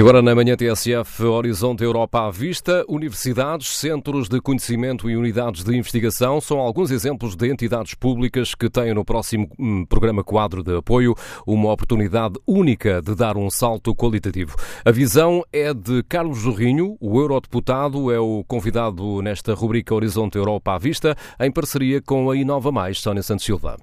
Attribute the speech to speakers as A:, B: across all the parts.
A: E agora na manhã TSF Horizonte Europa à Vista, universidades, centros de conhecimento e unidades de investigação são alguns exemplos de entidades públicas que têm no próximo hum, programa quadro de apoio uma oportunidade única de dar um salto qualitativo. A visão é de Carlos Jorrinho, o eurodeputado, é o convidado nesta rubrica Horizonte Europa à Vista, em parceria com a Inova Mais, Sónia Santos Silva.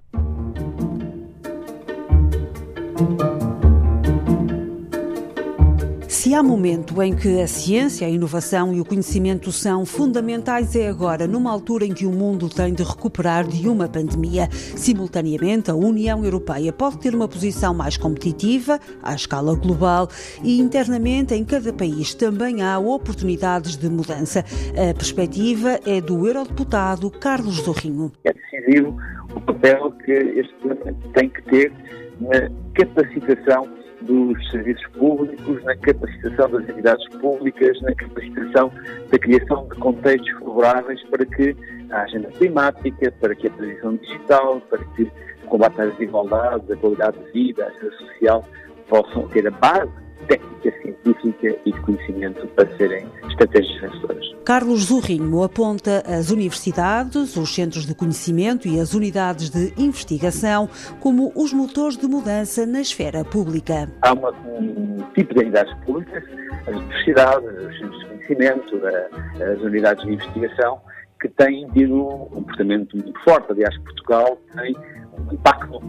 B: Se há momento em que a ciência, a inovação e o conhecimento são fundamentais, é agora, numa altura em que o mundo tem de recuperar de uma pandemia. Simultaneamente, a União Europeia pode ter uma posição mais competitiva, à escala global, e internamente, em cada país, também há oportunidades de mudança. A perspectiva é do eurodeputado Carlos Zorrinho.
C: É decisivo o papel que este Parlamento tem que ter na capacitação dos serviços públicos, na capacitação das entidades públicas, na capacitação da criação de contextos favoráveis para que a agenda climática, para que a transição digital, para que o combate às desigualdades, a qualidade de vida, a agenda social possam ter a base técnica científica e de conhecimento para serem estratégias vencedoras.
B: Carlos Zurrinho aponta as universidades, os centros de conhecimento e as unidades de investigação como os motores de mudança na esfera pública.
C: Há uma, um tipo de unidades públicas, as universidades, os centros de conhecimento, as unidades de investigação, que têm tido um comportamento muito forte. Aliás, Portugal tem um impacto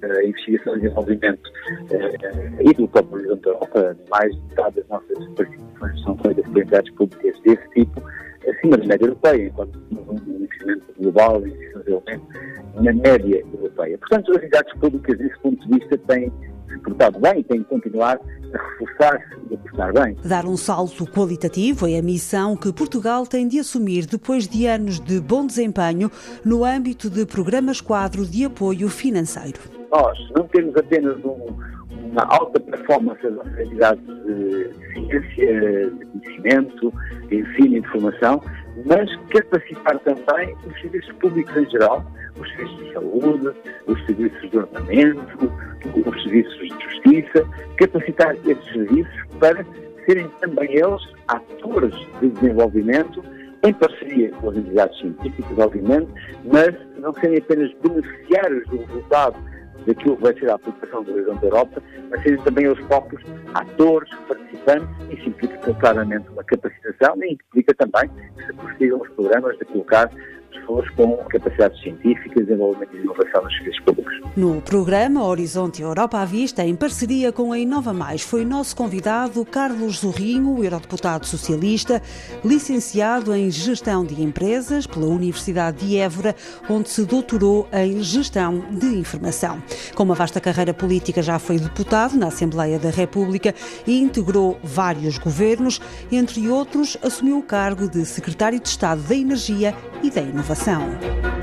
C: da investigação e desenvolvimento eh, e do próprio Horizonte da Europa. Mais de metade das nossas participações são feitas por entidades públicas desse tipo, acima da média europeia, enquanto um investimento global em desenvolvimento na média europeia. Portanto, as entidades públicas, desse ponto de vista, têm se portado bem têm que continuar a reforçar-se e a portar bem.
B: Dar um salto qualitativo é a missão que Portugal tem de assumir depois de anos de bom desempenho no âmbito de programas quadro de apoio financeiro.
C: Nós não temos apenas um, uma alta performance das entidades de ciência, de conhecimento, de ensino e de formação, mas capacitar também os serviços públicos em geral, os serviços de saúde, os serviços de ordenamento, os serviços justiça, capacitar esses serviços para serem também eles atores de desenvolvimento em parceria com as entidades científicas, obviamente, mas não serem apenas beneficiários do resultado daquilo que vai ser a aplicação do Horizonte da Europa, mas serem também os próprios atores, participantes, e isso implica claramente uma capacitação e implica também que se prossigam os programas de colocar pessoas com capacidades científicas, desenvolvimento e inovação nos serviços públicos.
B: No programa Horizonte Europa à Vista, em parceria com a Inova Mais, foi nosso convidado Carlos Zorrinho, eurodeputado socialista, licenciado em Gestão de Empresas pela Universidade de Évora, onde se doutorou em Gestão de Informação. Com uma vasta carreira política, já foi deputado na Assembleia da República e integrou vários governos, entre outros, assumiu o cargo de Secretário de Estado da Energia e da Inovação.